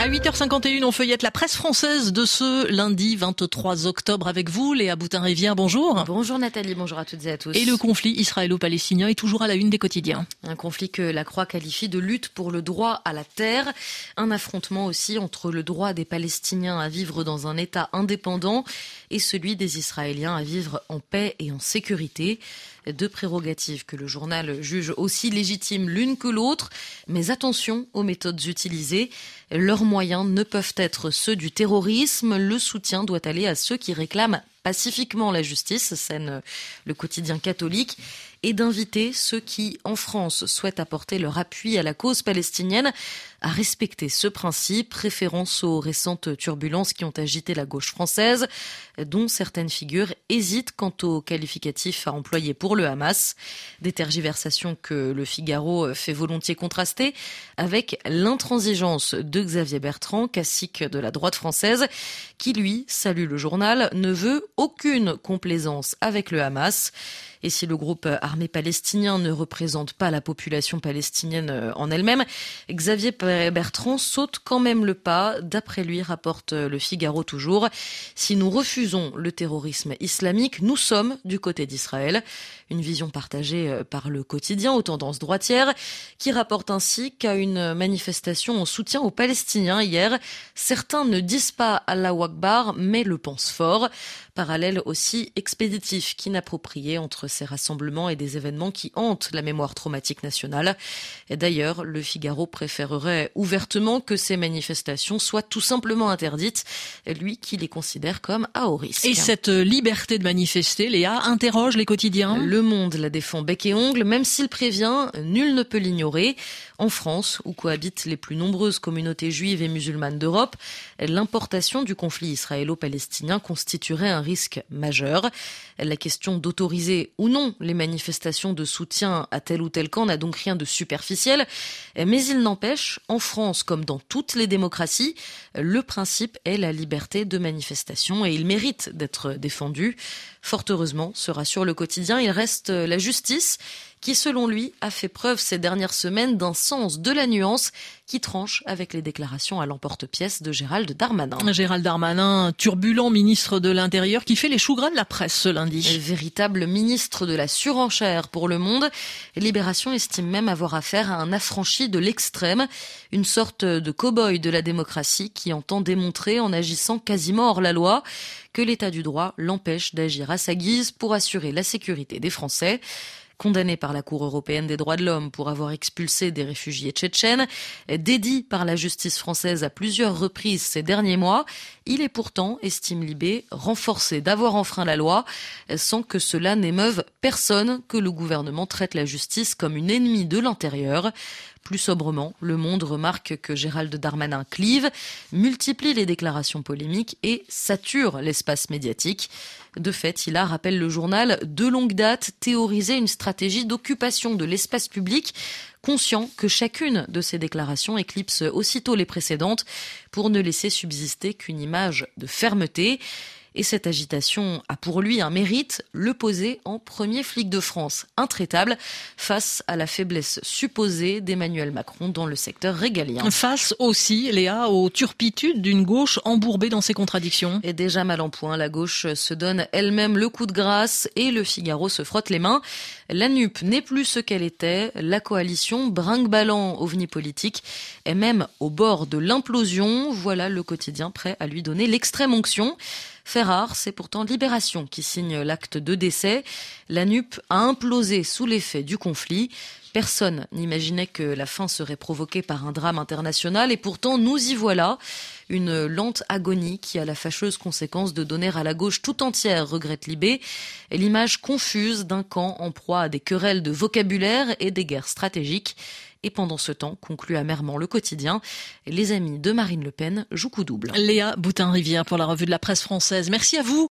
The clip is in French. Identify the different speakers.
Speaker 1: À 8h51, on feuillette la presse française de ce lundi 23 octobre avec vous, Léa Boutin-Rivière, bonjour.
Speaker 2: Bonjour Nathalie, bonjour à toutes et à tous.
Speaker 1: Et le conflit israélo-palestinien est toujours à la une des quotidiens.
Speaker 2: Un conflit que la Croix qualifie de lutte pour le droit à la terre. Un affrontement aussi entre le droit des Palestiniens à vivre dans un État indépendant et celui des Israéliens à vivre en paix et en sécurité. Deux prérogatives que le journal juge aussi légitimes l'une que l'autre. Mais attention aux méthodes utilisées. Leurs moyens ne peuvent être ceux du terrorisme. Le soutien doit aller à ceux qui réclament pacifiquement la justice, scène le quotidien catholique, et d'inviter ceux qui, en France, souhaitent apporter leur appui à la cause palestinienne à respecter ce principe, référence aux récentes turbulences qui ont agité la gauche française, dont certaines figures hésitent quant au qualificatif à employer pour le Hamas. Des tergiversations que le Figaro fait volontiers contraster avec l'intransigeance de Xavier Bertrand, classique de la droite française, qui lui salue le journal, ne veut aucune complaisance avec le Hamas. Et si le groupe armé palestinien ne représente pas la population palestinienne euh, en elle-même, Xavier Bertrand saute quand même le pas. D'après lui, rapporte le Figaro toujours, si nous refusons le terrorisme islamique, nous sommes du côté d'Israël. Une vision partagée euh, par le quotidien aux tendances droitières, qui rapporte ainsi qu'à une manifestation en soutien aux Palestiniens hier, certains ne disent pas Allah Akbar, mais le pensent fort. Parallèle aussi expéditif qu'inapproprié entre ces rassemblements et des événements qui hantent la mémoire traumatique nationale. Et d'ailleurs, le Figaro préférerait ouvertement que ces manifestations soient tout simplement interdites, lui qui les considère comme à haut risque.
Speaker 1: Et cette liberté de manifester, Léa, interroge les quotidiens?
Speaker 2: Le Monde la défend bec et ongle, même s'il prévient, nul ne peut l'ignorer. En France, où cohabitent les plus nombreuses communautés juives et musulmanes d'Europe, l'importation du conflit israélo-palestinien constituerait un risque majeur. La question d'autoriser ou non les manifestations de soutien à tel ou tel camp n'a donc rien de superficiel, mais il n'empêche, en France comme dans toutes les démocraties, le principe est la liberté de manifestation et il mérite d'être défendu. Fort heureusement, se rassure le quotidien, il reste la justice qui, selon lui, a fait preuve ces dernières semaines d'un sens de la nuance qui tranche avec les déclarations à l'emporte-pièce de Gérald Darmanin.
Speaker 1: Gérald Darmanin, turbulent ministre de l'Intérieur, qui fait les choux gras de la presse ce lundi.
Speaker 2: Le véritable ministre de la surenchère pour le monde. Libération estime même avoir affaire à un affranchi de l'extrême, une sorte de cow-boy de la démocratie qui entend démontrer en agissant quasiment hors la loi que l'état du droit l'empêche d'agir à sa guise pour assurer la sécurité des Français condamné par la Cour européenne des droits de l'homme pour avoir expulsé des réfugiés tchétchènes, dédié par la justice française à plusieurs reprises ces derniers mois, il est pourtant, estime Libé, renforcé d'avoir enfreint la loi, sans que cela n'émeuve personne que le gouvernement traite la justice comme une ennemie de l'intérieur. Plus sobrement, Le Monde remarque que Gérald Darmanin clive, multiplie les déclarations polémiques et sature l'espace médiatique. De fait, il a, rappelle le journal, de longue date théorisé une stratégie d'occupation de l'espace public, conscient que chacune de ces déclarations éclipse aussitôt les précédentes pour ne laisser subsister qu'une image de fermeté. Et cette agitation a pour lui un mérite, le poser en premier flic de France, intraitable, face à la faiblesse supposée d'Emmanuel Macron dans le secteur régalien.
Speaker 1: Face aussi, Léa, aux turpitudes d'une gauche embourbée dans ses contradictions.
Speaker 2: Et déjà mal en point, la gauche se donne elle-même le coup de grâce et le Figaro se frotte les mains. La NUP n'est plus ce qu'elle était, la coalition brinque-ballant ovni politique est même au bord de l'implosion. Voilà le quotidien prêt à lui donner l'extrême onction. Fait rare, c'est pourtant Libération qui signe l'acte de décès. La NUP a implosé sous l'effet du conflit. Personne n'imaginait que la fin serait provoquée par un drame international et pourtant nous y voilà. Une lente agonie qui a la fâcheuse conséquence de donner à la gauche tout entière, regrette Libé, l'image confuse d'un camp en proie à des querelles de vocabulaire et des guerres stratégiques. Et pendant ce temps, conclut amèrement le quotidien, les amis de Marine Le Pen jouent coup double.
Speaker 1: Léa Boutin-Rivière pour la revue de la presse française. Merci à vous.